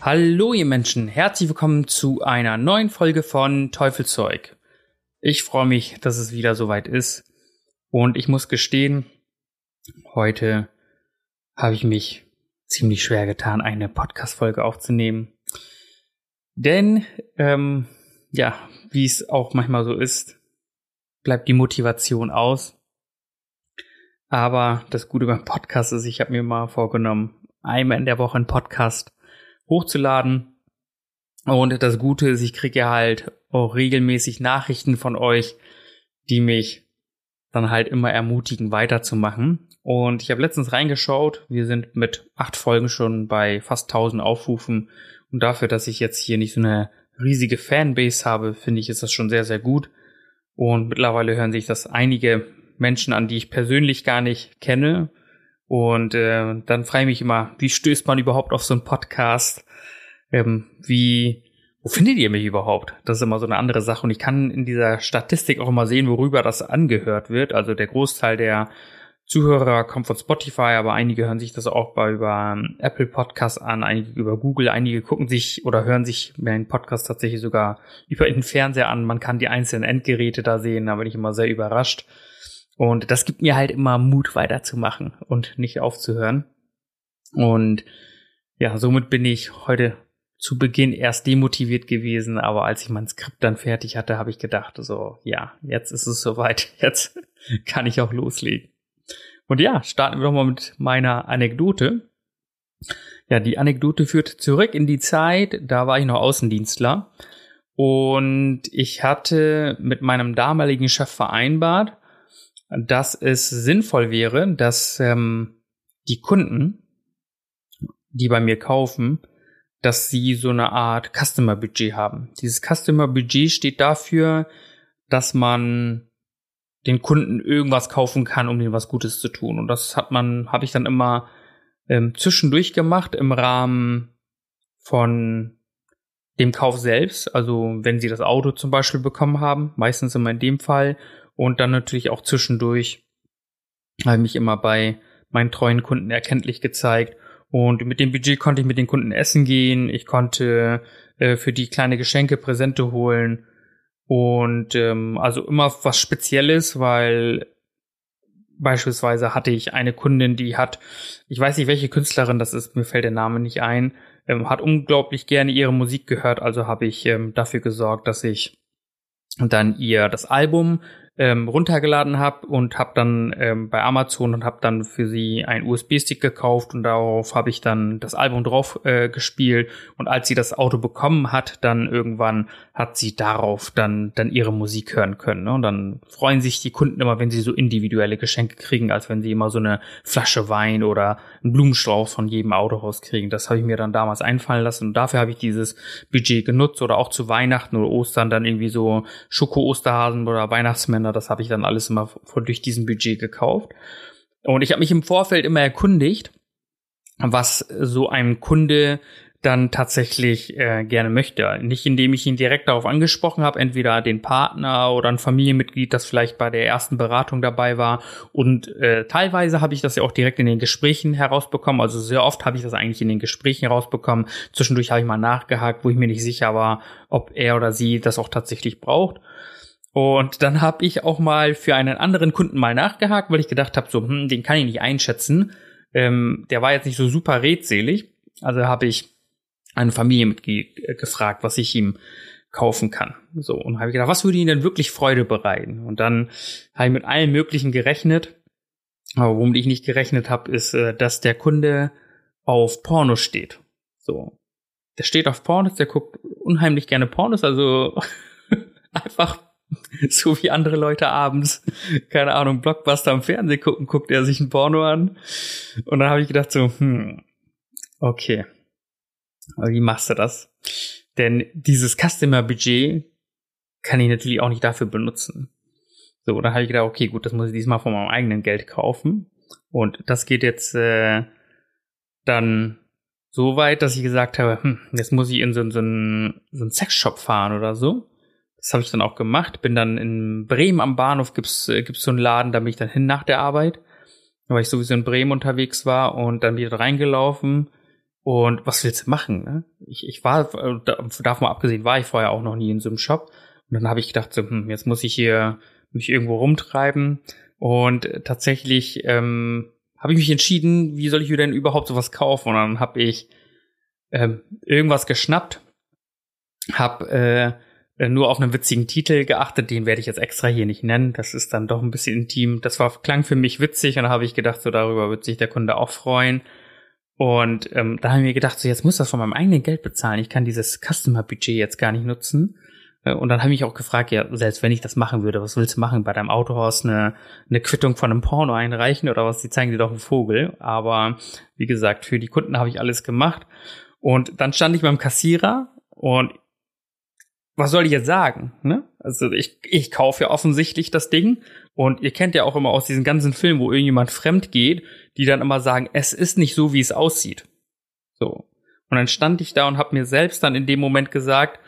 Hallo ihr Menschen, herzlich willkommen zu einer neuen Folge von Teufelzeug. Ich freue mich, dass es wieder soweit ist und ich muss gestehen, heute habe ich mich ziemlich schwer getan, eine Podcast-Folge aufzunehmen. Denn, ähm, ja, wie es auch manchmal so ist, bleibt die Motivation aus. Aber das Gute beim Podcast ist, ich habe mir mal vorgenommen, einmal in der Woche einen Podcast hochzuladen. Und das Gute ist, ich kriege ja halt auch regelmäßig Nachrichten von euch, die mich dann halt immer ermutigen, weiterzumachen. Und ich habe letztens reingeschaut, wir sind mit acht Folgen schon bei fast 1000 Aufrufen. Und dafür, dass ich jetzt hier nicht so eine riesige Fanbase habe, finde ich, ist das schon sehr, sehr gut. Und mittlerweile hören sich das einige Menschen an, die ich persönlich gar nicht kenne. Und äh, dann frage ich mich immer, wie stößt man überhaupt auf so einen Podcast? Ähm, wie, wo findet ihr mich überhaupt? Das ist immer so eine andere Sache. Und ich kann in dieser Statistik auch immer sehen, worüber das angehört wird. Also der Großteil der Zuhörer kommt von Spotify, aber einige hören sich das auch bei über ähm, Apple Podcasts an, einige über Google, einige gucken sich oder hören sich meinen Podcast tatsächlich sogar über den Fernseher an. Man kann die einzelnen Endgeräte da sehen, da bin ich immer sehr überrascht. Und das gibt mir halt immer Mut weiterzumachen und nicht aufzuhören. Und ja, somit bin ich heute zu Beginn erst demotiviert gewesen, aber als ich mein Skript dann fertig hatte, habe ich gedacht, so, ja, jetzt ist es soweit, jetzt kann ich auch loslegen. Und ja, starten wir doch mal mit meiner Anekdote. Ja, die Anekdote führt zurück in die Zeit, da war ich noch Außendienstler und ich hatte mit meinem damaligen Chef vereinbart, dass es sinnvoll wäre, dass ähm, die Kunden, die bei mir kaufen, dass sie so eine Art Customer Budget haben. Dieses Customer Budget steht dafür, dass man den Kunden irgendwas kaufen kann, um denen was Gutes zu tun. Und das hat man, habe ich dann immer ähm, zwischendurch gemacht im Rahmen von dem Kauf selbst. Also wenn sie das Auto zum Beispiel bekommen haben, meistens immer in dem Fall, und dann natürlich auch zwischendurch habe ich mich immer bei meinen treuen Kunden erkenntlich gezeigt. Und mit dem Budget konnte ich mit den Kunden essen gehen. Ich konnte äh, für die kleine Geschenke Präsente holen. Und ähm, also immer was Spezielles, weil beispielsweise hatte ich eine Kundin, die hat, ich weiß nicht, welche Künstlerin das ist, mir fällt der Name nicht ein, ähm, hat unglaublich gerne ihre Musik gehört. Also habe ich ähm, dafür gesorgt, dass ich dann ihr das Album ähm, runtergeladen habe und habe dann ähm, bei Amazon und habe dann für sie einen USB-Stick gekauft und darauf habe ich dann das Album drauf äh, gespielt und als sie das Auto bekommen hat, dann irgendwann hat sie darauf dann dann ihre Musik hören können. Ne? Und dann freuen sich die Kunden immer, wenn sie so individuelle Geschenke kriegen, als wenn sie immer so eine Flasche Wein oder einen Blumenstrauß von jedem Autohaus kriegen. Das habe ich mir dann damals einfallen lassen und dafür habe ich dieses Budget genutzt oder auch zu Weihnachten oder Ostern dann irgendwie so Schoko-Osterhasen oder Weihnachtsmänner Kalender, das habe ich dann alles immer von, durch diesen Budget gekauft. Und ich habe mich im Vorfeld immer erkundigt, was so ein Kunde dann tatsächlich äh, gerne möchte. Nicht indem ich ihn direkt darauf angesprochen habe, entweder den Partner oder ein Familienmitglied, das vielleicht bei der ersten Beratung dabei war. Und äh, teilweise habe ich das ja auch direkt in den Gesprächen herausbekommen. Also sehr oft habe ich das eigentlich in den Gesprächen herausbekommen. Zwischendurch habe ich mal nachgehakt, wo ich mir nicht sicher war, ob er oder sie das auch tatsächlich braucht. Und dann habe ich auch mal für einen anderen Kunden mal nachgehakt, weil ich gedacht habe, so, hm, den kann ich nicht einschätzen. Ähm, der war jetzt nicht so super redselig. Also habe ich ein Familienmitglied äh, gefragt, was ich ihm kaufen kann. So, und habe ich gedacht, was würde ihm denn wirklich Freude bereiten? Und dann habe ich mit allem Möglichen gerechnet. Aber womit ich nicht gerechnet habe, ist, äh, dass der Kunde auf Porno steht. So. Der steht auf Pornos, der guckt unheimlich gerne Pornos, also einfach so wie andere Leute abends, keine Ahnung, Blockbuster am Fernsehen gucken, guckt er sich ein Porno an. Und dann habe ich gedacht so, hm, okay. Aber wie machst du das? Denn dieses Customer-Budget kann ich natürlich auch nicht dafür benutzen. So, dann habe ich gedacht, okay, gut, das muss ich diesmal von meinem eigenen Geld kaufen. Und das geht jetzt äh, dann so weit, dass ich gesagt habe, hm, jetzt muss ich in so, so, einen, so einen Sexshop fahren oder so. Das habe ich dann auch gemacht. Bin dann in Bremen am Bahnhof, gibt's äh, gibt's so einen Laden, da bin ich dann hin nach der Arbeit, weil ich sowieso in Bremen unterwegs war und dann wieder reingelaufen. Und was willst du machen? Ne? Ich, ich war, äh, davon abgesehen, war ich vorher auch noch nie in so einem Shop. Und dann habe ich gedacht, so, hm, jetzt muss ich hier mich irgendwo rumtreiben. Und tatsächlich ähm, habe ich mich entschieden, wie soll ich mir denn überhaupt sowas kaufen? Und dann habe ich ähm, irgendwas geschnappt, habe äh, nur auf einen witzigen Titel geachtet, den werde ich jetzt extra hier nicht nennen. Das ist dann doch ein bisschen intim. Das war klang für mich witzig und da habe ich gedacht, so darüber wird sich der Kunde auch freuen. Und ähm, da habe ich mir gedacht, so jetzt muss das von meinem eigenen Geld bezahlen. Ich kann dieses Customer-Budget jetzt gar nicht nutzen. Äh, und dann habe ich auch gefragt, ja, selbst wenn ich das machen würde, was willst du machen? Bei deinem Autohaus eine, eine Quittung von einem Porno einreichen oder was? Die zeigen dir doch einen Vogel. Aber wie gesagt, für die Kunden habe ich alles gemacht. Und dann stand ich beim Kassierer und was soll ich jetzt sagen? Ne? Also ich, ich kaufe ja offensichtlich das Ding und ihr kennt ja auch immer aus diesen ganzen Filmen, wo irgendjemand fremd geht, die dann immer sagen, es ist nicht so, wie es aussieht. So. Und dann stand ich da und habe mir selbst dann in dem Moment gesagt,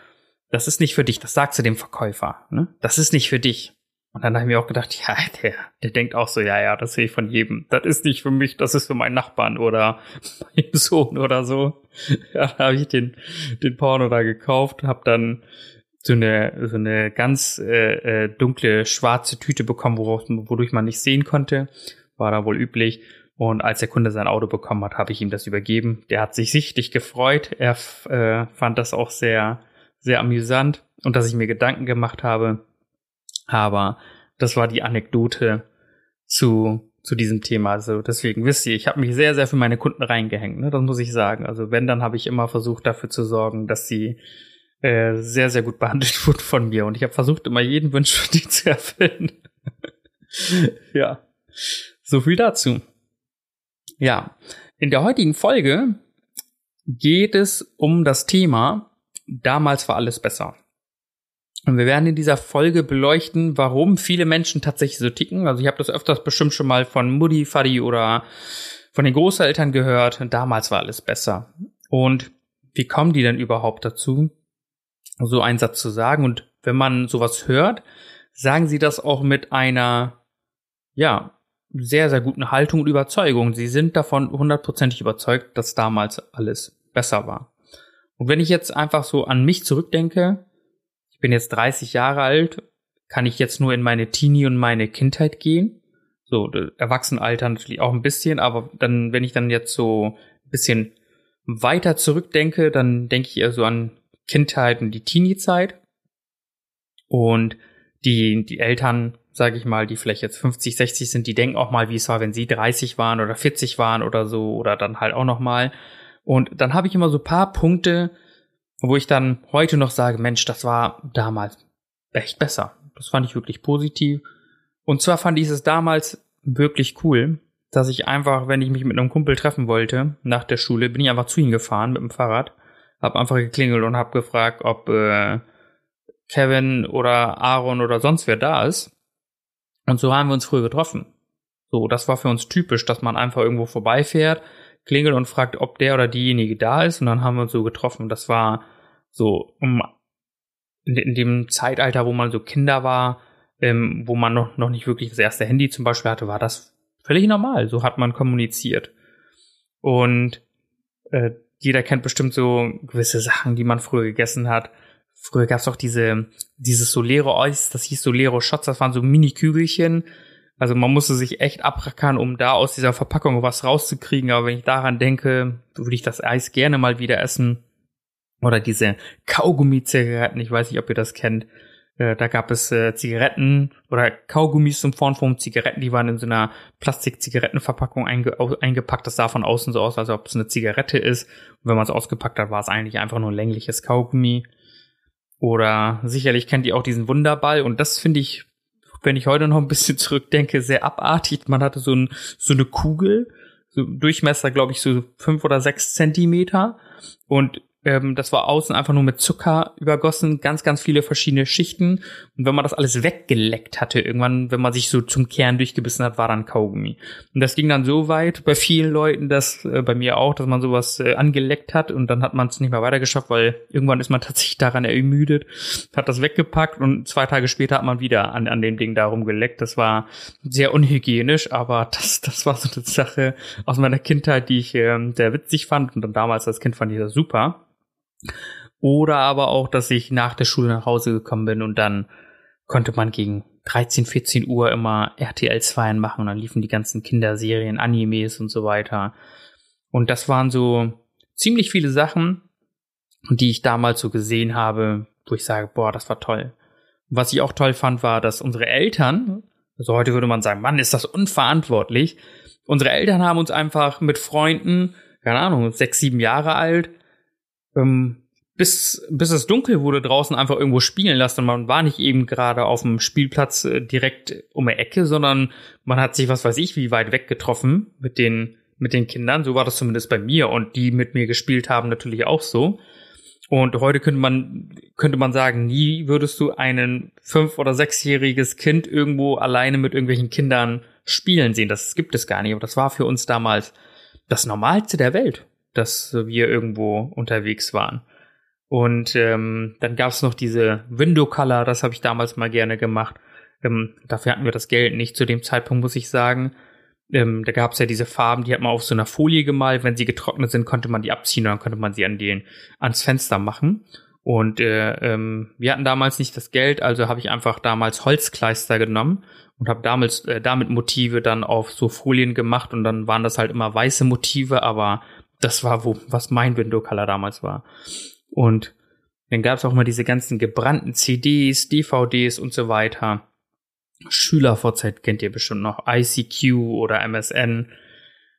das ist nicht für dich, das sagst du dem Verkäufer. Ne? Das ist nicht für dich. Und dann habe ich mir auch gedacht, ja, der, der denkt auch so, ja, ja, das sehe ich von jedem. Das ist nicht für mich, das ist für meinen Nachbarn oder meinen Sohn oder so. Ja, da habe ich den, den Porno da gekauft, habe dann so eine, so eine ganz äh, äh, dunkle schwarze Tüte bekommen, worauf, wodurch man nicht sehen konnte. War da wohl üblich. Und als der Kunde sein Auto bekommen hat, habe ich ihm das übergeben. Der hat sich sichtlich gefreut. Er äh, fand das auch sehr, sehr amüsant und dass ich mir Gedanken gemacht habe. Aber das war die Anekdote zu, zu diesem Thema. Also deswegen wisst ihr, ich habe mich sehr, sehr für meine Kunden reingehängt. Ne? Das muss ich sagen. Also wenn, dann habe ich immer versucht dafür zu sorgen, dass sie äh, sehr, sehr gut behandelt wurde von mir. Und ich habe versucht, immer jeden Wunsch von dir zu erfüllen. ja, so viel dazu. Ja, in der heutigen Folge geht es um das Thema Damals war alles besser. Und wir werden in dieser Folge beleuchten, warum viele Menschen tatsächlich so ticken. Also ich habe das öfters bestimmt schon mal von Mutti, Fadi oder von den Großeltern gehört. Damals war alles besser. Und wie kommen die denn überhaupt dazu, so einen Satz zu sagen. Und wenn man sowas hört, sagen sie das auch mit einer, ja, sehr, sehr guten Haltung und Überzeugung. Sie sind davon hundertprozentig überzeugt, dass damals alles besser war. Und wenn ich jetzt einfach so an mich zurückdenke, ich bin jetzt 30 Jahre alt, kann ich jetzt nur in meine Teenie und meine Kindheit gehen. So, Erwachsenenalter natürlich auch ein bisschen, aber dann, wenn ich dann jetzt so ein bisschen weiter zurückdenke, dann denke ich eher so an Kindheit und die Teenie-Zeit. Und die, die Eltern, sage ich mal, die vielleicht jetzt 50, 60 sind, die denken auch mal, wie es war, wenn sie 30 waren oder 40 waren oder so oder dann halt auch noch mal. Und dann habe ich immer so paar Punkte, wo ich dann heute noch sage, Mensch, das war damals echt besser. Das fand ich wirklich positiv. Und zwar fand ich es damals wirklich cool, dass ich einfach, wenn ich mich mit einem Kumpel treffen wollte, nach der Schule, bin ich einfach zu ihm gefahren mit dem Fahrrad hab einfach geklingelt und hab gefragt, ob äh, Kevin oder Aaron oder sonst wer da ist. Und so haben wir uns früher getroffen. So, das war für uns typisch, dass man einfach irgendwo vorbeifährt, klingelt und fragt, ob der oder diejenige da ist. Und dann haben wir uns so getroffen. Das war so um, in, in dem Zeitalter, wo man so Kinder war, ähm, wo man noch, noch nicht wirklich das erste Handy zum Beispiel hatte, war das völlig normal. So hat man kommuniziert. Und äh, jeder kennt bestimmt so gewisse Sachen, die man früher gegessen hat. Früher gab es auch diese, dieses Solero Eis, das hieß Solero Shots, das waren so Mini-Kügelchen. Also man musste sich echt abrackern, um da aus dieser Verpackung was rauszukriegen. Aber wenn ich daran denke, würde ich das Eis gerne mal wieder essen. Oder diese Kaugummi-Zigaretten, ich weiß nicht, ob ihr das kennt. Äh, da gab es äh, Zigaretten oder Kaugummis zum Form von Zigaretten, die waren in so einer Plastik-Zigarettenverpackung einge eingepackt. Das sah von außen so aus, als ob es eine Zigarette ist. Und wenn man es ausgepackt hat, war es eigentlich einfach nur ein längliches Kaugummi. Oder sicherlich kennt ihr auch diesen Wunderball. Und das finde ich, wenn ich heute noch ein bisschen zurückdenke, sehr abartig. Man hatte so, ein, so eine Kugel, so Durchmesser, glaube ich, so fünf oder sechs Zentimeter. Und ähm, das war außen einfach nur mit Zucker übergossen, ganz, ganz viele verschiedene Schichten. Und wenn man das alles weggeleckt hatte, irgendwann, wenn man sich so zum Kern durchgebissen hat, war dann Kaugummi. Und das ging dann so weit bei vielen Leuten, dass äh, bei mir auch, dass man sowas äh, angeleckt hat und dann hat man es nicht mehr weitergeschafft, weil irgendwann ist man tatsächlich daran ermüdet, hat das weggepackt und zwei Tage später hat man wieder an, an dem Ding darum geleckt. Das war sehr unhygienisch, aber das, das war so eine Sache aus meiner Kindheit, die ich äh, sehr witzig fand und dann damals als Kind fand ich das super. Oder aber auch, dass ich nach der Schule nach Hause gekommen bin und dann konnte man gegen 13, 14 Uhr immer RTL 2 machen und dann liefen die ganzen Kinderserien, Animes und so weiter. Und das waren so ziemlich viele Sachen, die ich damals so gesehen habe, wo ich sage, boah, das war toll. Was ich auch toll fand, war, dass unsere Eltern, also heute würde man sagen, Mann, ist das unverantwortlich. Unsere Eltern haben uns einfach mit Freunden, keine Ahnung, sechs, sieben Jahre alt, ähm, bis, bis es dunkel wurde, draußen einfach irgendwo spielen lassen. Man war nicht eben gerade auf dem Spielplatz äh, direkt um die Ecke, sondern man hat sich, was weiß ich, wie weit weg getroffen mit den, mit den Kindern. So war das zumindest bei mir und die mit mir gespielt haben natürlich auch so. Und heute könnte man, könnte man sagen, nie würdest du einen fünf- oder sechsjähriges Kind irgendwo alleine mit irgendwelchen Kindern spielen sehen. Das gibt es gar nicht. Aber das war für uns damals das Normalste der Welt dass wir irgendwo unterwegs waren. Und ähm, dann gab es noch diese Window Color, das habe ich damals mal gerne gemacht. Ähm, dafür hatten wir das Geld nicht zu dem Zeitpunkt, muss ich sagen. Ähm, da gab es ja diese Farben, die hat man auf so einer Folie gemalt. Wenn sie getrocknet sind, konnte man die abziehen und dann konnte man sie an den ans Fenster machen. Und äh, ähm, wir hatten damals nicht das Geld, also habe ich einfach damals Holzkleister genommen und habe damals äh, damit Motive dann auf so Folien gemacht und dann waren das halt immer weiße Motive, aber das war, wo, was mein Window Color damals war. Und dann gab es auch mal diese ganzen gebrannten CDs, DVDs und so weiter. SchülerVZ kennt ihr bestimmt noch, ICQ oder MSN.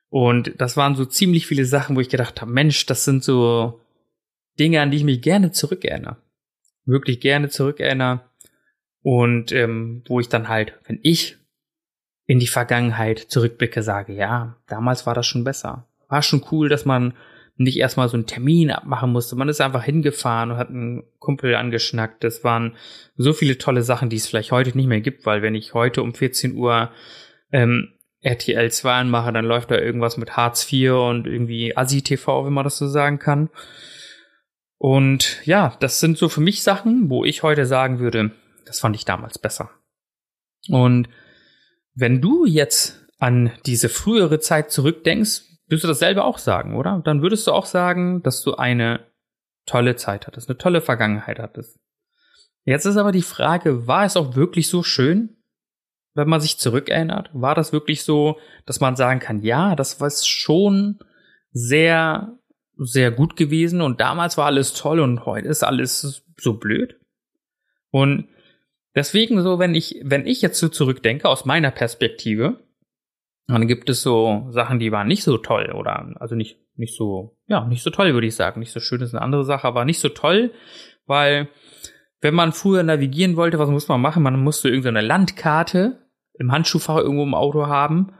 Und das waren so ziemlich viele Sachen, wo ich gedacht habe, Mensch, das sind so Dinge, an die ich mich gerne zurückerinnere. Wirklich gerne zurückerinnere. Und ähm, wo ich dann halt, wenn ich in die Vergangenheit zurückblicke, sage, ja, damals war das schon besser war schon cool, dass man nicht erstmal so einen Termin abmachen musste. Man ist einfach hingefahren und hat einen Kumpel angeschnackt. Das waren so viele tolle Sachen, die es vielleicht heute nicht mehr gibt, weil wenn ich heute um 14 Uhr ähm, RTL 2 anmache, dann läuft da irgendwas mit Hartz IV und irgendwie Asi TV, wenn man das so sagen kann. Und ja, das sind so für mich Sachen, wo ich heute sagen würde, das fand ich damals besser. Und wenn du jetzt an diese frühere Zeit zurückdenkst, würdest du dasselbe auch sagen, oder? Dann würdest du auch sagen, dass du eine tolle Zeit hattest, eine tolle Vergangenheit hattest. Jetzt ist aber die Frage, war es auch wirklich so schön, wenn man sich zurückerinnert? War das wirklich so, dass man sagen kann, ja, das war schon sehr, sehr gut gewesen und damals war alles toll und heute ist alles so blöd? Und deswegen so, wenn ich, wenn ich jetzt so zurückdenke aus meiner Perspektive, dann gibt es so Sachen, die waren nicht so toll oder also nicht nicht so ja nicht so toll würde ich sagen. Nicht so schön ist eine andere Sache, aber nicht so toll, weil wenn man früher navigieren wollte, was muss man machen? Man musste irgendeine Landkarte im Handschuhfach irgendwo im Auto haben,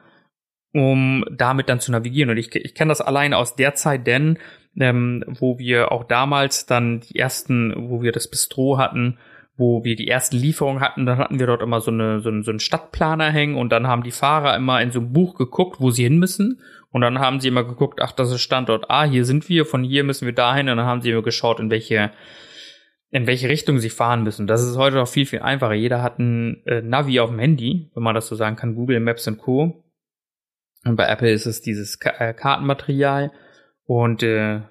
um damit dann zu navigieren. Und ich, ich kenne das allein aus der Zeit, denn ähm, wo wir auch damals dann die ersten, wo wir das Bistro hatten, wo wir die ersten Lieferungen hatten, dann hatten wir dort immer so, eine, so, einen, so einen Stadtplaner hängen und dann haben die Fahrer immer in so einem Buch geguckt, wo sie hin müssen. Und dann haben sie immer geguckt, ach, das ist Standort A, hier sind wir, von hier müssen wir dahin. Und dann haben sie immer geschaut, in welche, in welche Richtung sie fahren müssen. Das ist heute auch viel, viel einfacher. Jeder hat ein äh, Navi auf dem Handy, wenn man das so sagen kann, Google Maps und Co. Und bei Apple ist es dieses Ka äh, Kartenmaterial. Und äh,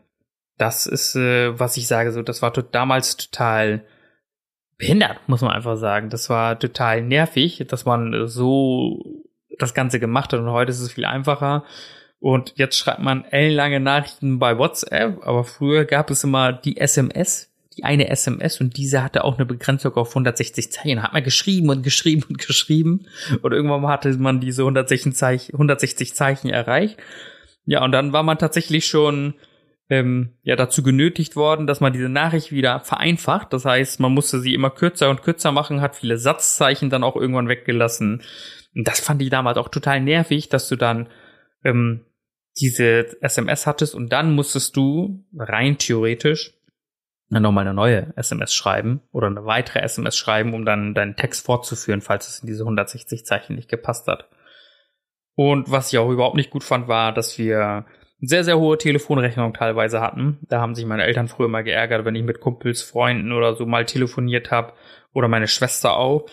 das ist, äh, was ich sage, so, das war damals total behindert, muss man einfach sagen. Das war total nervig, dass man so das Ganze gemacht hat und heute ist es viel einfacher. Und jetzt schreibt man ellenlange Nachrichten bei WhatsApp, aber früher gab es immer die SMS, die eine SMS und diese hatte auch eine Begrenzung auf 160 Zeichen. Hat man geschrieben und geschrieben und geschrieben und irgendwann hatte man diese 160 Zeichen, 160 Zeichen erreicht. Ja, und dann war man tatsächlich schon ähm, ja dazu genötigt worden, dass man diese Nachricht wieder vereinfacht. Das heißt, man musste sie immer kürzer und kürzer machen, hat viele Satzzeichen dann auch irgendwann weggelassen. Und das fand ich damals auch total nervig, dass du dann ähm, diese SMS hattest und dann musstest du rein theoretisch nochmal eine neue SMS schreiben oder eine weitere SMS schreiben, um dann deinen Text fortzuführen, falls es in diese 160 Zeichen nicht gepasst hat. Und was ich auch überhaupt nicht gut fand, war, dass wir sehr, sehr hohe Telefonrechnungen teilweise hatten. Da haben sich meine Eltern früher mal geärgert, wenn ich mit Kumpels, Freunden oder so mal telefoniert habe oder meine Schwester auch.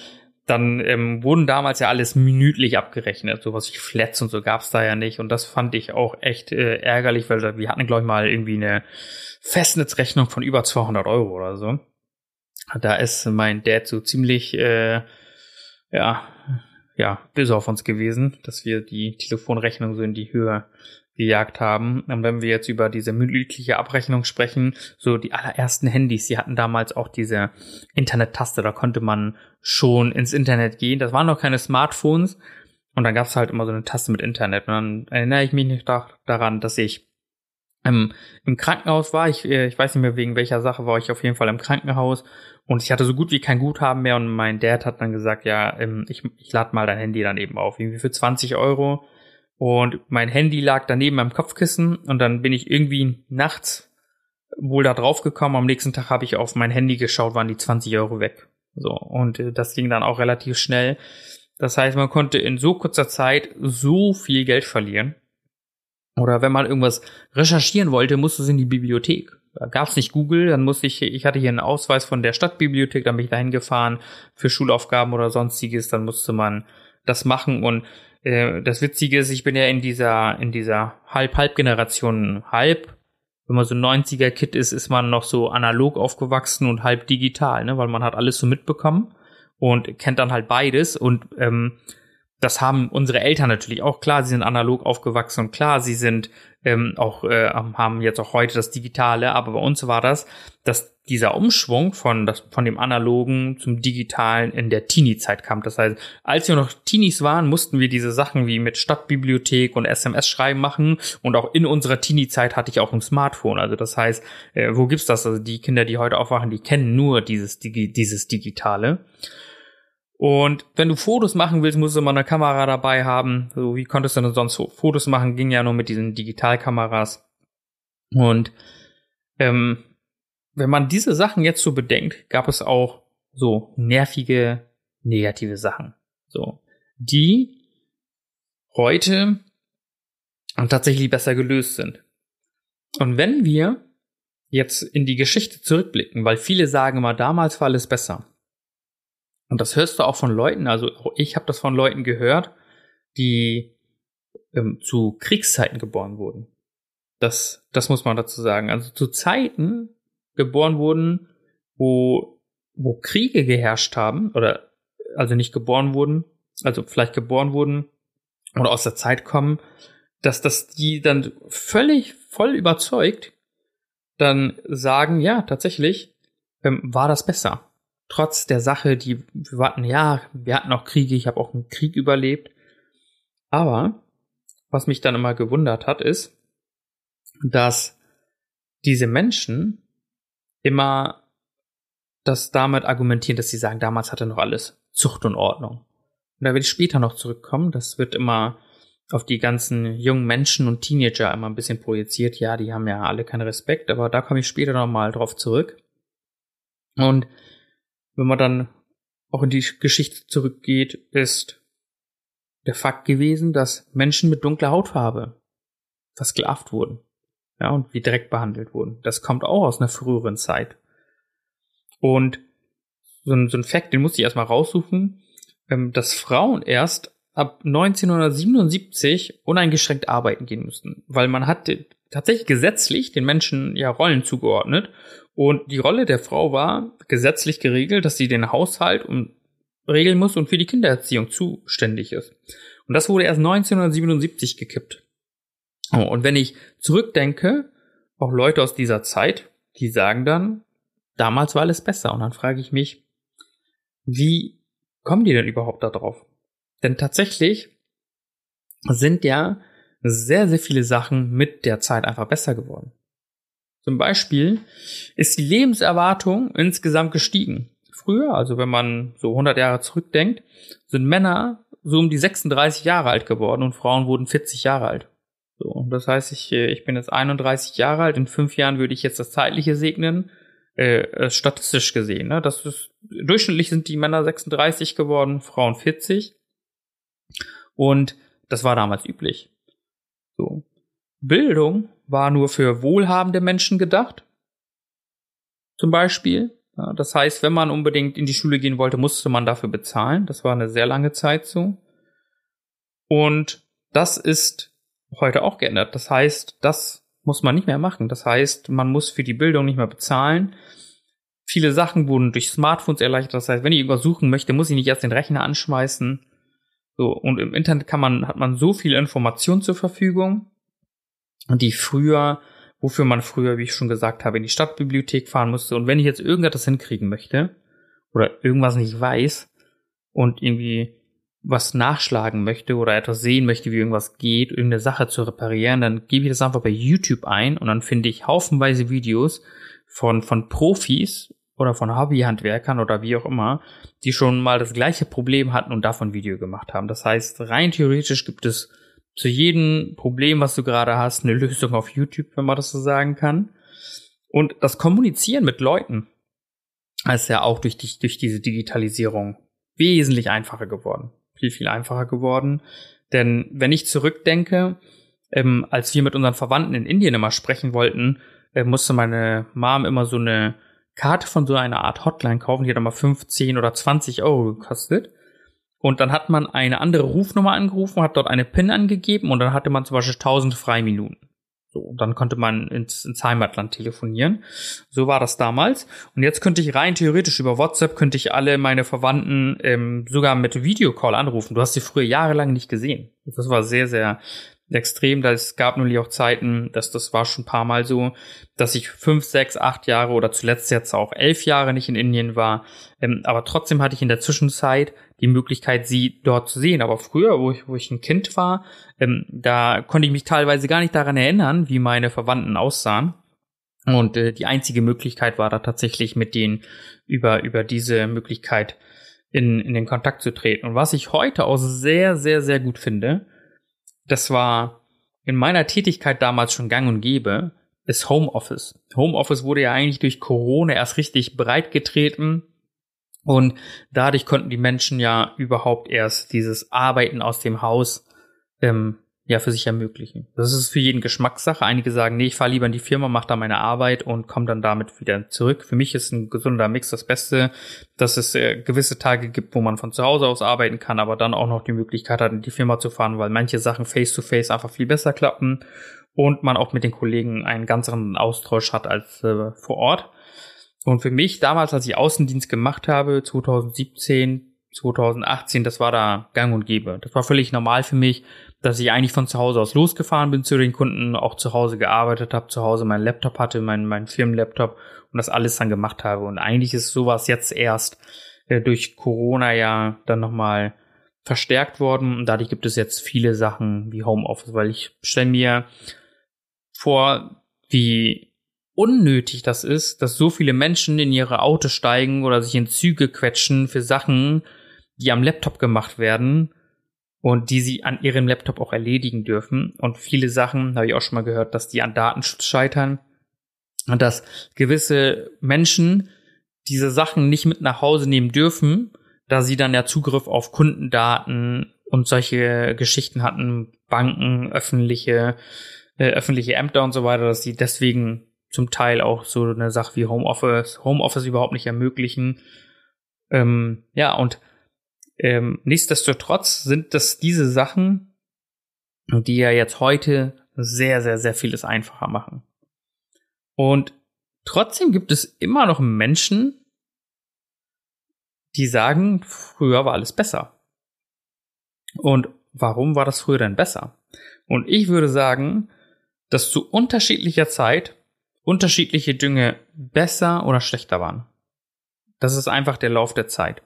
Dann ähm, wurden damals ja alles minütlich abgerechnet. Sowas wie Flats und so gab's da ja nicht. Und das fand ich auch echt äh, ärgerlich, weil wir hatten, glaube ich, mal irgendwie eine Festnetzrechnung von über 200 Euro oder so. Da ist mein Dad so ziemlich, äh, ja, ja, bis auf uns gewesen, dass wir die Telefonrechnung so in die Höhe gejagt haben. Und wenn wir jetzt über diese minütliche Abrechnung sprechen, so die allerersten Handys, die hatten damals auch diese Internet-Taste, da konnte man schon ins Internet gehen. Das waren noch keine Smartphones und dann gab es halt immer so eine Taste mit Internet. Und dann erinnere ich mich nicht daran, dass ich ähm, im Krankenhaus war. Ich, äh, ich weiß nicht mehr wegen welcher Sache war ich auf jeden Fall im Krankenhaus und ich hatte so gut wie kein Guthaben mehr und mein Dad hat dann gesagt, ja, ähm, ich, ich lade mal dein Handy dann eben auf, irgendwie für 20 Euro und mein Handy lag daneben meinem Kopfkissen und dann bin ich irgendwie nachts wohl da drauf gekommen. Am nächsten Tag habe ich auf mein Handy geschaut, waren die 20 Euro weg. So, und äh, das ging dann auch relativ schnell. Das heißt, man konnte in so kurzer Zeit so viel Geld verlieren. Oder wenn man irgendwas recherchieren wollte, musste es in die Bibliothek. Da gab es nicht Google, dann musste ich, ich hatte hier einen Ausweis von der Stadtbibliothek, dann bin ich dahin gefahren für Schulaufgaben oder sonstiges, dann musste man das machen und äh, das Witzige ist, ich bin ja in dieser, in dieser Halb-Halb-Generation halb. Wenn man so 90er-Kid ist, ist man noch so analog aufgewachsen und halb digital, ne? weil man hat alles so mitbekommen und kennt dann halt beides und ähm, das haben unsere Eltern natürlich auch klar, sie sind analog aufgewachsen und klar, sie sind ähm, auch äh, haben jetzt auch heute das Digitale, aber bei uns war das, dass dieser Umschwung von, das, von dem Analogen zum Digitalen in der Teenie-Zeit kam. Das heißt, als wir noch Teenies waren, mussten wir diese Sachen wie mit Stadtbibliothek und SMS-Schreiben machen. Und auch in unserer Teenie-Zeit hatte ich auch ein Smartphone. Also das heißt, äh, wo gibt's das? Also die Kinder, die heute aufwachen, die kennen nur dieses, Digi dieses Digitale. Und wenn du Fotos machen willst, musst du mal eine Kamera dabei haben. So, wie konntest du denn sonst Fotos machen? Ging ja nur mit diesen Digitalkameras. Und ähm, wenn man diese Sachen jetzt so bedenkt, gab es auch so nervige, negative Sachen. So, die heute tatsächlich besser gelöst sind. Und wenn wir jetzt in die Geschichte zurückblicken, weil viele sagen immer, damals war alles besser. Und das hörst du auch von Leuten, also ich habe das von Leuten gehört, die ähm, zu Kriegszeiten geboren wurden. Das, das muss man dazu sagen. Also zu Zeiten, geboren wurden, wo, wo Kriege geherrscht haben, oder also nicht geboren wurden, also vielleicht geboren wurden oder aus der Zeit kommen, dass das die dann völlig voll überzeugt dann sagen, ja, tatsächlich ähm, war das besser. Trotz der Sache, die wir hatten, ja, wir hatten auch Kriege, ich habe auch einen Krieg überlebt. Aber was mich dann immer gewundert hat, ist, dass diese Menschen immer das damit argumentieren, dass sie sagen, damals hatte noch alles Zucht und Ordnung. Und da will ich später noch zurückkommen. Das wird immer auf die ganzen jungen Menschen und Teenager immer ein bisschen projiziert. Ja, die haben ja alle keinen Respekt, aber da komme ich später nochmal drauf zurück. Und wenn man dann auch in die Geschichte zurückgeht, ist der Fakt gewesen, dass Menschen mit dunkler Hautfarbe versklavt wurden ja, und wie direkt behandelt wurden. Das kommt auch aus einer früheren Zeit. Und so ein, so ein Fakt, den musste ich erstmal raussuchen, ähm, dass Frauen erst ab 1977 uneingeschränkt arbeiten gehen mussten, weil man hat tatsächlich gesetzlich den Menschen ja Rollen zugeordnet und die Rolle der Frau war gesetzlich geregelt, dass sie den Haushalt um, regeln muss und für die Kindererziehung zuständig ist. Und das wurde erst 1977 gekippt. Oh, und wenn ich zurückdenke, auch Leute aus dieser Zeit, die sagen dann, damals war alles besser. Und dann frage ich mich, wie kommen die denn überhaupt da drauf? Denn tatsächlich sind ja sehr, sehr viele Sachen mit der Zeit einfach besser geworden. Zum Beispiel ist die Lebenserwartung insgesamt gestiegen. Früher, also wenn man so 100 Jahre zurückdenkt, sind Männer so um die 36 Jahre alt geworden und Frauen wurden 40 Jahre alt. So, das heißt, ich, äh, ich bin jetzt 31 Jahre alt, in fünf Jahren würde ich jetzt das Zeitliche segnen, äh, äh statistisch gesehen. Ne? Das ist, durchschnittlich sind die Männer 36 geworden, Frauen 40. Und das war damals üblich. So. Bildung war nur für wohlhabende Menschen gedacht. Zum Beispiel. Das heißt, wenn man unbedingt in die Schule gehen wollte, musste man dafür bezahlen. Das war eine sehr lange Zeit so. Und das ist heute auch geändert. Das heißt, das muss man nicht mehr machen. Das heißt, man muss für die Bildung nicht mehr bezahlen. Viele Sachen wurden durch Smartphones erleichtert. Das heißt, wenn ich irgendwas suchen möchte, muss ich nicht erst den Rechner anschmeißen. So, und im Internet kann man, hat man so viel Information zur Verfügung, die früher, wofür man früher, wie ich schon gesagt habe, in die Stadtbibliothek fahren musste. Und wenn ich jetzt irgendetwas hinkriegen möchte oder irgendwas nicht weiß und irgendwie was nachschlagen möchte oder etwas sehen möchte, wie irgendwas geht, irgendeine Sache zu reparieren, dann gebe ich das einfach bei YouTube ein und dann finde ich haufenweise Videos von, von Profis oder von Hobbyhandwerkern oder wie auch immer, die schon mal das gleiche Problem hatten und davon Video gemacht haben. Das heißt, rein theoretisch gibt es zu jedem Problem, was du gerade hast, eine Lösung auf YouTube, wenn man das so sagen kann. Und das Kommunizieren mit Leuten ist ja auch durch, die, durch diese Digitalisierung wesentlich einfacher geworden viel, viel einfacher geworden. Denn wenn ich zurückdenke, ähm, als wir mit unseren Verwandten in Indien immer sprechen wollten, äh, musste meine Mom immer so eine Karte von so einer Art Hotline kaufen, die hat immer 15 oder 20 Euro gekostet. Und dann hat man eine andere Rufnummer angerufen, hat dort eine PIN angegeben und dann hatte man zum Beispiel 1000 Freiminuten. So, und dann konnte man ins, ins Heimatland telefonieren. So war das damals. Und jetzt könnte ich rein theoretisch über WhatsApp könnte ich alle meine Verwandten ähm, sogar mit Videocall anrufen. Du hast sie früher jahrelang nicht gesehen. Das war sehr, sehr extrem. Es gab nämlich auch Zeiten, dass das war schon ein paar Mal so, dass ich fünf, sechs, acht Jahre oder zuletzt jetzt auch elf Jahre nicht in Indien war. Ähm, aber trotzdem hatte ich in der Zwischenzeit die Möglichkeit, sie dort zu sehen. Aber früher, wo ich, wo ich ein Kind war, ähm, da konnte ich mich teilweise gar nicht daran erinnern, wie meine Verwandten aussahen. Und äh, die einzige Möglichkeit war da tatsächlich mit denen über, über diese Möglichkeit in, in den Kontakt zu treten. Und was ich heute auch sehr, sehr, sehr gut finde, das war in meiner Tätigkeit damals schon gang und gäbe, ist Homeoffice. Homeoffice wurde ja eigentlich durch Corona erst richtig breit getreten. Und dadurch konnten die Menschen ja überhaupt erst dieses Arbeiten aus dem Haus ähm, ja für sich ermöglichen. Das ist für jeden Geschmackssache. Einige sagen, nee, ich fahre lieber in die Firma, mache da meine Arbeit und komme dann damit wieder zurück. Für mich ist ein gesunder Mix das Beste, dass es äh, gewisse Tage gibt, wo man von zu Hause aus arbeiten kann, aber dann auch noch die Möglichkeit hat, in die Firma zu fahren, weil manche Sachen face-to-face -face einfach viel besser klappen und man auch mit den Kollegen einen ganz anderen Austausch hat als äh, vor Ort. Und für mich damals, als ich Außendienst gemacht habe, 2017, 2018, das war da gang und gäbe. Das war völlig normal für mich, dass ich eigentlich von zu Hause aus losgefahren bin zu den Kunden, auch zu Hause gearbeitet habe, zu Hause meinen Laptop hatte, meinen mein Firmenlaptop und das alles dann gemacht habe. Und eigentlich ist sowas jetzt erst äh, durch Corona ja dann nochmal verstärkt worden. Und dadurch gibt es jetzt viele Sachen wie Homeoffice, weil ich stelle mir vor, wie unnötig das ist, dass so viele Menschen in ihre Autos steigen oder sich in Züge quetschen für Sachen, die am Laptop gemacht werden und die sie an ihrem Laptop auch erledigen dürfen. Und viele Sachen habe ich auch schon mal gehört, dass die an Datenschutz scheitern und dass gewisse Menschen diese Sachen nicht mit nach Hause nehmen dürfen, da sie dann ja Zugriff auf Kundendaten und solche Geschichten hatten, Banken, öffentliche, äh, öffentliche Ämter und so weiter, dass sie deswegen zum Teil auch so eine Sache wie Homeoffice, Homeoffice überhaupt nicht ermöglichen. Ähm, ja, und ähm, nichtsdestotrotz sind das diese Sachen, die ja jetzt heute sehr, sehr, sehr vieles einfacher machen. Und trotzdem gibt es immer noch Menschen, die sagen, früher war alles besser. Und warum war das früher denn besser? Und ich würde sagen, dass zu unterschiedlicher Zeit unterschiedliche Dünge besser oder schlechter waren. Das ist einfach der Lauf der Zeit.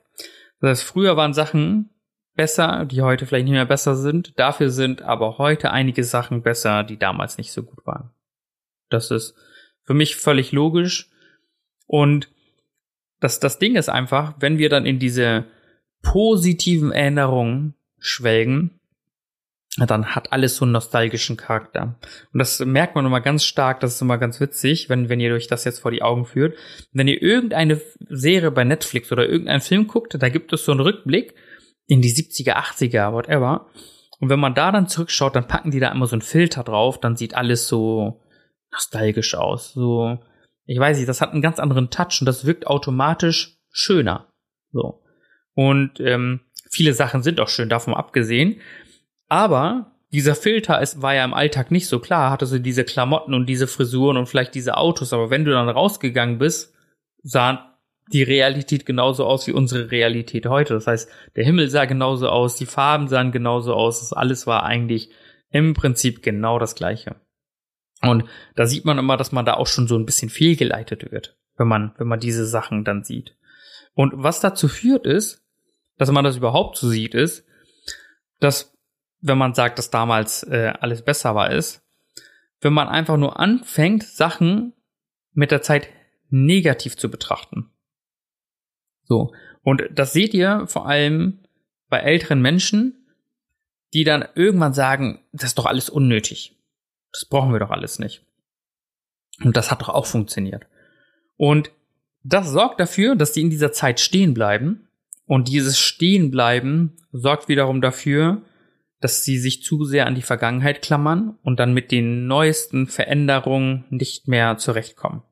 Das heißt, früher waren Sachen besser, die heute vielleicht nicht mehr besser sind. Dafür sind aber heute einige Sachen besser, die damals nicht so gut waren. Das ist für mich völlig logisch. Und das, das Ding ist einfach, wenn wir dann in diese positiven Erinnerungen schwelgen, dann hat alles so einen nostalgischen Charakter. Und das merkt man immer ganz stark, das ist immer ganz witzig, wenn, wenn ihr euch das jetzt vor die Augen führt. Wenn ihr irgendeine Serie bei Netflix oder irgendeinen Film guckt, da gibt es so einen Rückblick in die 70er, 80er, whatever. Und wenn man da dann zurückschaut, dann packen die da immer so einen Filter drauf, dann sieht alles so nostalgisch aus. So, ich weiß nicht, das hat einen ganz anderen Touch und das wirkt automatisch schöner. So. Und ähm, viele Sachen sind auch schön, davon abgesehen. Aber dieser Filter es war ja im Alltag nicht so klar, hatte so diese Klamotten und diese Frisuren und vielleicht diese Autos, aber wenn du dann rausgegangen bist, sah die Realität genauso aus wie unsere Realität heute. Das heißt, der Himmel sah genauso aus, die Farben sahen genauso aus, das alles war eigentlich im Prinzip genau das gleiche. Und da sieht man immer, dass man da auch schon so ein bisschen fehlgeleitet wird, wenn man, wenn man diese Sachen dann sieht. Und was dazu führt ist, dass man das überhaupt so sieht, ist, dass wenn man sagt, dass damals äh, alles besser war, ist, wenn man einfach nur anfängt, Sachen mit der Zeit negativ zu betrachten. So. Und das seht ihr vor allem bei älteren Menschen, die dann irgendwann sagen, das ist doch alles unnötig. Das brauchen wir doch alles nicht. Und das hat doch auch funktioniert. Und das sorgt dafür, dass die in dieser Zeit stehen bleiben. Und dieses Stehenbleiben sorgt wiederum dafür, dass sie sich zu sehr an die Vergangenheit klammern und dann mit den neuesten Veränderungen nicht mehr zurechtkommen.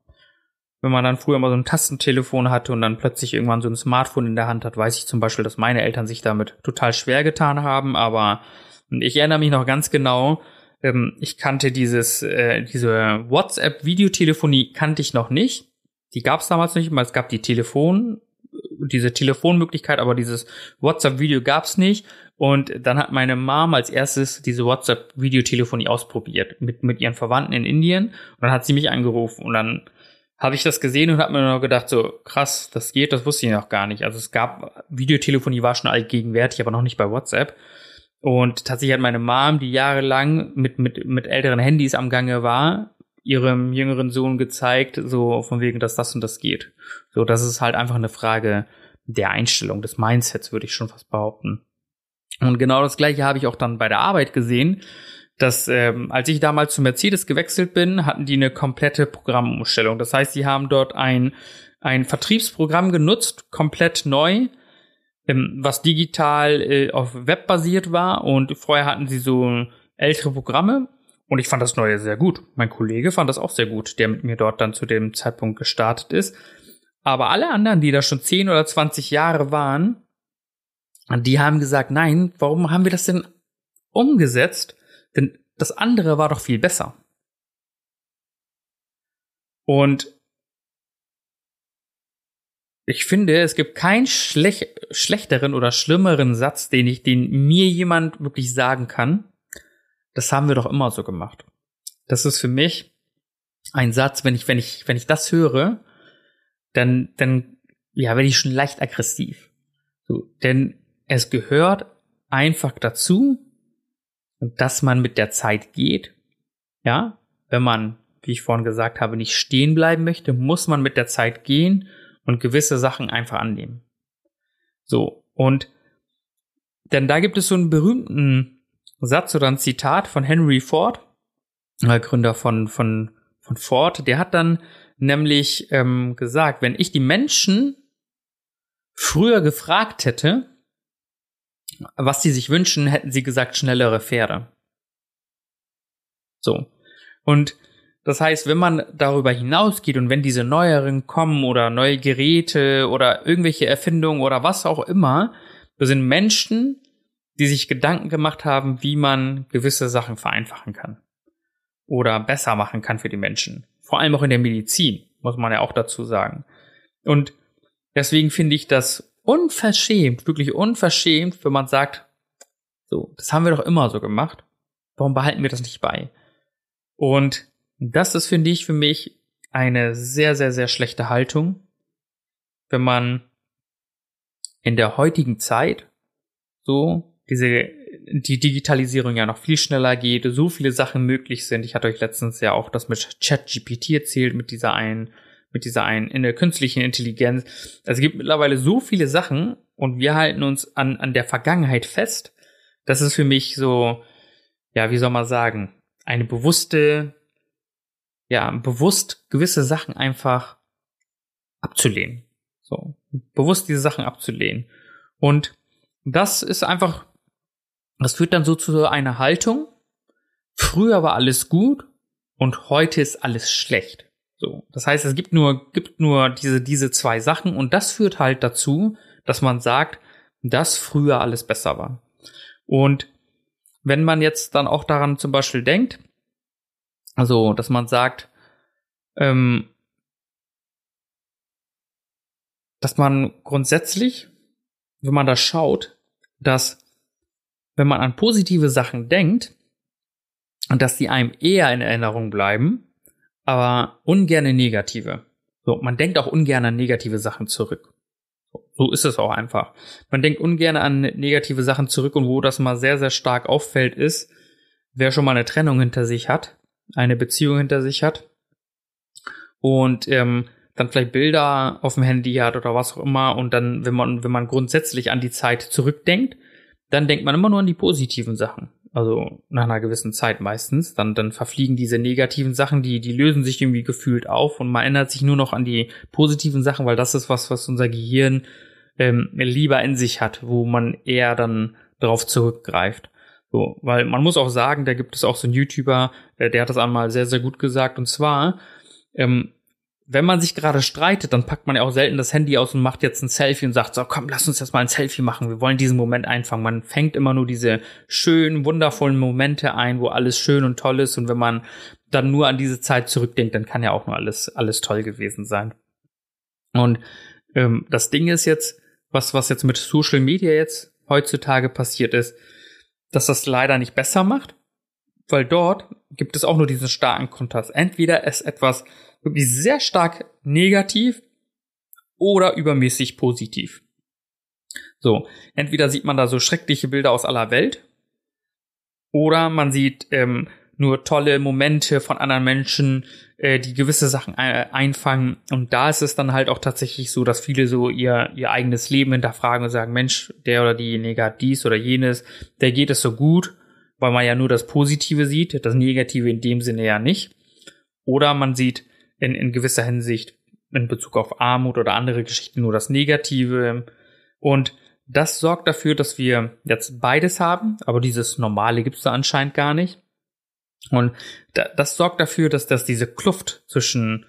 Wenn man dann früher mal so ein Tastentelefon hatte und dann plötzlich irgendwann so ein Smartphone in der Hand hat, weiß ich zum Beispiel, dass meine Eltern sich damit total schwer getan haben, aber ich erinnere mich noch ganz genau, ähm, ich kannte dieses, äh, diese WhatsApp-Videotelefonie kannte ich noch nicht. Die gab es damals nicht, weil es gab die Telefon, diese Telefonmöglichkeit, aber dieses WhatsApp-Video gab es nicht. Und dann hat meine Mom als erstes diese WhatsApp-Videotelefonie ausprobiert mit, mit ihren Verwandten in Indien. Und dann hat sie mich angerufen und dann habe ich das gesehen und habe mir nur gedacht, so krass, das geht, das wusste ich noch gar nicht. Also es gab, Videotelefonie war schon allgegenwärtig, aber noch nicht bei WhatsApp. Und tatsächlich hat meine Mom, die jahrelang mit, mit, mit älteren Handys am Gange war, ihrem jüngeren Sohn gezeigt, so von wegen, dass das und das geht. So, das ist halt einfach eine Frage der Einstellung, des Mindsets, würde ich schon fast behaupten. Und genau das gleiche habe ich auch dann bei der Arbeit gesehen, dass ähm, als ich damals zu Mercedes gewechselt bin, hatten die eine komplette Programmumstellung. Das heißt, sie haben dort ein, ein Vertriebsprogramm genutzt, komplett neu, ähm, was digital äh, auf Web basiert war. Und vorher hatten sie so ältere Programme. Und ich fand das Neue sehr gut. Mein Kollege fand das auch sehr gut, der mit mir dort dann zu dem Zeitpunkt gestartet ist. Aber alle anderen, die da schon 10 oder 20 Jahre waren, die haben gesagt, nein, warum haben wir das denn umgesetzt? Denn das andere war doch viel besser. Und ich finde, es gibt keinen schlech schlechteren oder schlimmeren Satz, den ich, den mir jemand wirklich sagen kann. Das haben wir doch immer so gemacht. Das ist für mich ein Satz, wenn ich, wenn ich, wenn ich das höre, dann, dann, ja, werde ich schon leicht aggressiv. So, denn es gehört einfach dazu, dass man mit der Zeit geht. Ja, wenn man, wie ich vorhin gesagt habe, nicht stehen bleiben möchte, muss man mit der Zeit gehen und gewisse Sachen einfach annehmen. So, und denn da gibt es so einen berühmten Satz oder ein Zitat von Henry Ford, Gründer von, von, von Ford, der hat dann nämlich ähm, gesagt, wenn ich die Menschen früher gefragt hätte, was sie sich wünschen, hätten sie gesagt, schnellere Pferde. So. Und das heißt, wenn man darüber hinausgeht und wenn diese neueren kommen oder neue Geräte oder irgendwelche Erfindungen oder was auch immer, das sind Menschen, die sich Gedanken gemacht haben, wie man gewisse Sachen vereinfachen kann oder besser machen kann für die Menschen. Vor allem auch in der Medizin, muss man ja auch dazu sagen. Und deswegen finde ich das unverschämt, wirklich unverschämt, wenn man sagt, so, das haben wir doch immer so gemacht. Warum behalten wir das nicht bei? Und das ist, finde ich, für mich eine sehr, sehr, sehr schlechte Haltung, wenn man in der heutigen Zeit so diese die Digitalisierung ja noch viel schneller geht, so viele Sachen möglich sind. Ich hatte euch letztens ja auch das mit ChatGPT erzählt, mit dieser einen mit dieser einen in der künstlichen Intelligenz. Also es gibt mittlerweile so viele Sachen und wir halten uns an, an der Vergangenheit fest. Das ist für mich so, ja, wie soll man sagen, eine bewusste, ja, bewusst gewisse Sachen einfach abzulehnen. So, bewusst diese Sachen abzulehnen. Und das ist einfach, das führt dann so zu einer Haltung. Früher war alles gut und heute ist alles schlecht. So, das heißt, es gibt nur gibt nur diese diese zwei Sachen und das führt halt dazu, dass man sagt, dass früher alles besser war. Und wenn man jetzt dann auch daran zum Beispiel denkt, also dass man sagt, ähm, dass man grundsätzlich, wenn man da schaut, dass wenn man an positive Sachen denkt, und dass die einem eher in Erinnerung bleiben, aber ungern negative. So, man denkt auch ungern an negative Sachen zurück. So ist es auch einfach. Man denkt ungern an negative Sachen zurück und wo das mal sehr, sehr stark auffällt, ist, wer schon mal eine Trennung hinter sich hat, eine Beziehung hinter sich hat und ähm, dann vielleicht Bilder auf dem Handy hat oder was auch immer und dann, wenn man, wenn man grundsätzlich an die Zeit zurückdenkt, dann denkt man immer nur an die positiven Sachen. Also nach einer gewissen Zeit meistens. Dann, dann verfliegen diese negativen Sachen, die, die lösen sich irgendwie gefühlt auf und man erinnert sich nur noch an die positiven Sachen, weil das ist was, was unser Gehirn ähm, lieber in sich hat, wo man eher dann darauf zurückgreift. So, weil man muss auch sagen, da gibt es auch so einen YouTuber, der, der hat das einmal sehr, sehr gut gesagt. Und zwar, ähm, wenn man sich gerade streitet, dann packt man ja auch selten das Handy aus und macht jetzt ein Selfie und sagt so, komm, lass uns jetzt mal ein Selfie machen. Wir wollen diesen Moment einfangen. Man fängt immer nur diese schönen, wundervollen Momente ein, wo alles schön und toll ist. Und wenn man dann nur an diese Zeit zurückdenkt, dann kann ja auch nur alles, alles toll gewesen sein. Und ähm, das Ding ist jetzt, was, was jetzt mit Social Media jetzt heutzutage passiert ist, dass das leider nicht besser macht, weil dort gibt es auch nur diesen starken Kontrast. Entweder ist etwas wirklich sehr stark negativ oder übermäßig positiv. So, entweder sieht man da so schreckliche Bilder aus aller Welt oder man sieht ähm, nur tolle Momente von anderen Menschen, äh, die gewisse Sachen äh, einfangen. Und da ist es dann halt auch tatsächlich so, dass viele so ihr, ihr eigenes Leben hinterfragen und sagen, Mensch, der oder diejenige hat dies oder jenes, der geht es so gut, weil man ja nur das Positive sieht, das Negative in dem Sinne ja nicht. Oder man sieht in, in gewisser Hinsicht in Bezug auf Armut oder andere Geschichten nur das Negative. Und das sorgt dafür, dass wir jetzt beides haben, aber dieses Normale gibt es da anscheinend gar nicht. Und das sorgt dafür, dass, dass diese Kluft zwischen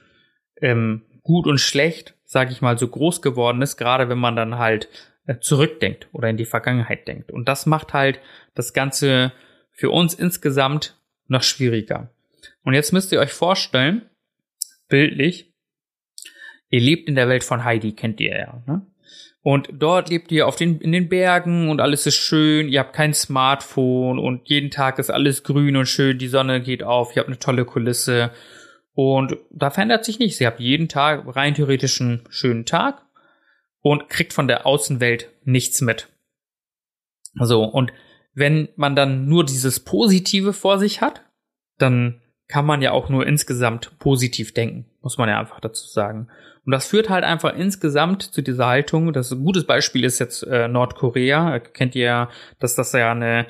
ähm, gut und schlecht, sage ich mal, so groß geworden ist, gerade wenn man dann halt äh, zurückdenkt oder in die Vergangenheit denkt. Und das macht halt das Ganze für uns insgesamt noch schwieriger. Und jetzt müsst ihr euch vorstellen, bildlich. Ihr lebt in der Welt von Heidi, kennt ihr ja. Ne? Und dort lebt ihr auf den, in den Bergen und alles ist schön. Ihr habt kein Smartphone und jeden Tag ist alles grün und schön. Die Sonne geht auf. Ihr habt eine tolle Kulisse. Und da verändert sich nichts. Ihr habt jeden Tag rein theoretisch einen schönen Tag und kriegt von der Außenwelt nichts mit. So. Und wenn man dann nur dieses Positive vor sich hat, dann kann man ja auch nur insgesamt positiv denken, muss man ja einfach dazu sagen. Und das führt halt einfach insgesamt zu dieser Haltung. Das ein gutes Beispiel ist jetzt äh, Nordkorea. Kennt ihr ja, dass das ja eine,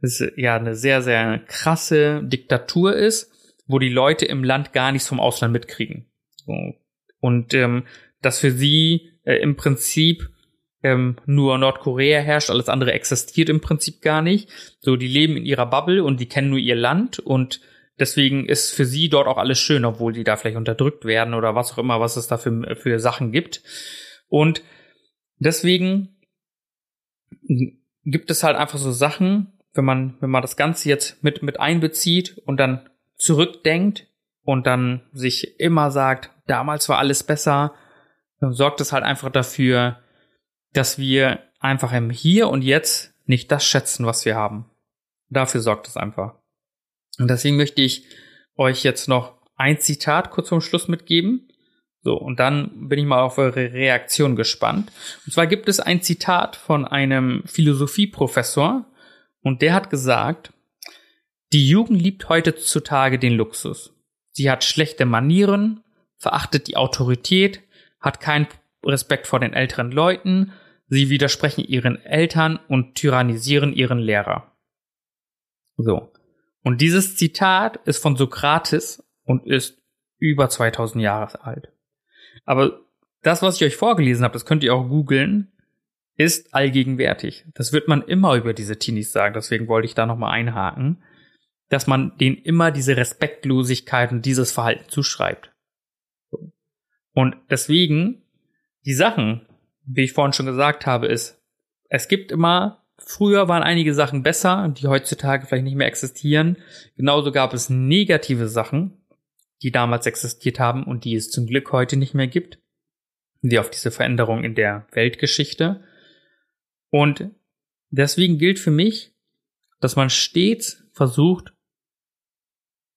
das ja eine sehr, sehr krasse Diktatur ist, wo die Leute im Land gar nichts vom Ausland mitkriegen. Und ähm, dass für sie äh, im Prinzip ähm, nur Nordkorea herrscht, alles andere existiert im Prinzip gar nicht. So, die leben in ihrer Bubble und die kennen nur ihr Land und Deswegen ist für sie dort auch alles schön, obwohl die da vielleicht unterdrückt werden oder was auch immer, was es da für, für Sachen gibt. Und deswegen gibt es halt einfach so Sachen, wenn man, wenn man das Ganze jetzt mit, mit einbezieht und dann zurückdenkt und dann sich immer sagt, damals war alles besser, dann sorgt es halt einfach dafür, dass wir einfach im Hier und Jetzt nicht das schätzen, was wir haben. Dafür sorgt es einfach. Und deswegen möchte ich euch jetzt noch ein Zitat kurz zum Schluss mitgeben. So, und dann bin ich mal auf eure Reaktion gespannt. Und zwar gibt es ein Zitat von einem Philosophieprofessor und der hat gesagt, die Jugend liebt heutzutage den Luxus. Sie hat schlechte Manieren, verachtet die Autorität, hat keinen Respekt vor den älteren Leuten, sie widersprechen ihren Eltern und tyrannisieren ihren Lehrer. So. Und dieses Zitat ist von Sokrates und ist über 2000 Jahre alt. Aber das, was ich euch vorgelesen habe, das könnt ihr auch googeln, ist allgegenwärtig. Das wird man immer über diese Teenies sagen. Deswegen wollte ich da nochmal einhaken, dass man denen immer diese Respektlosigkeit und dieses Verhalten zuschreibt. Und deswegen, die Sachen, wie ich vorhin schon gesagt habe, ist, es gibt immer, früher waren einige Sachen besser, die heutzutage vielleicht nicht mehr existieren. Genauso gab es negative Sachen, die damals existiert haben und die es zum Glück heute nicht mehr gibt. Wie auf diese Veränderung in der Weltgeschichte. Und deswegen gilt für mich, dass man stets versucht,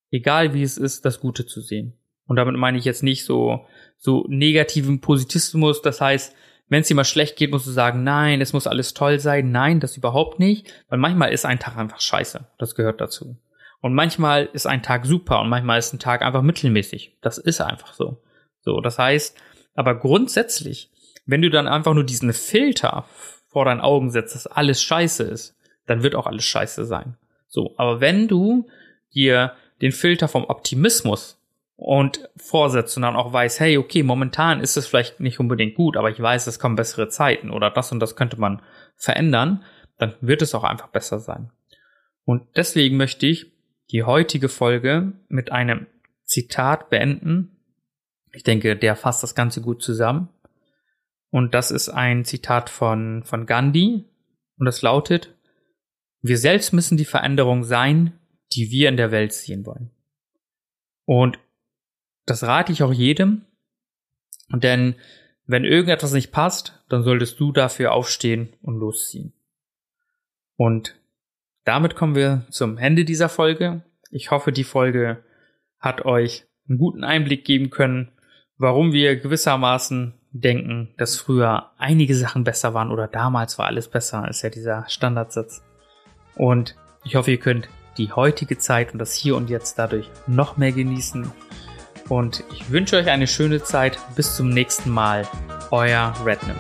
egal wie es ist, das Gute zu sehen. Und damit meine ich jetzt nicht so, so negativen Positismus. Das heißt, wenn es dir mal schlecht geht, musst du sagen, nein, es muss alles toll sein. Nein, das überhaupt nicht. Weil manchmal ist ein Tag einfach scheiße. Das gehört dazu. Und manchmal ist ein Tag super und manchmal ist ein Tag einfach mittelmäßig. Das ist einfach so. So, das heißt, aber grundsätzlich, wenn du dann einfach nur diesen Filter vor deinen Augen setzt, dass alles scheiße ist, dann wird auch alles scheiße sein. So, aber wenn du dir den Filter vom Optimismus und vorsetzt und dann auch weiß, hey, okay, momentan ist es vielleicht nicht unbedingt gut, aber ich weiß, es kommen bessere Zeiten oder das und das könnte man verändern, dann wird es auch einfach besser sein. Und deswegen möchte ich die heutige Folge mit einem Zitat beenden. Ich denke, der fasst das Ganze gut zusammen. Und das ist ein Zitat von, von Gandhi. Und das lautet, wir selbst müssen die Veränderung sein, die wir in der Welt sehen wollen. Und das rate ich auch jedem. Denn wenn irgendetwas nicht passt, dann solltest du dafür aufstehen und losziehen. Und damit kommen wir zum Ende dieser Folge. Ich hoffe, die Folge hat euch einen guten Einblick geben können, warum wir gewissermaßen denken, dass früher einige Sachen besser waren oder damals war alles besser, ist ja dieser Standardsatz. Und ich hoffe, ihr könnt die heutige Zeit und das Hier und Jetzt dadurch noch mehr genießen. Und ich wünsche euch eine schöne Zeit. Bis zum nächsten Mal. Euer Rednam.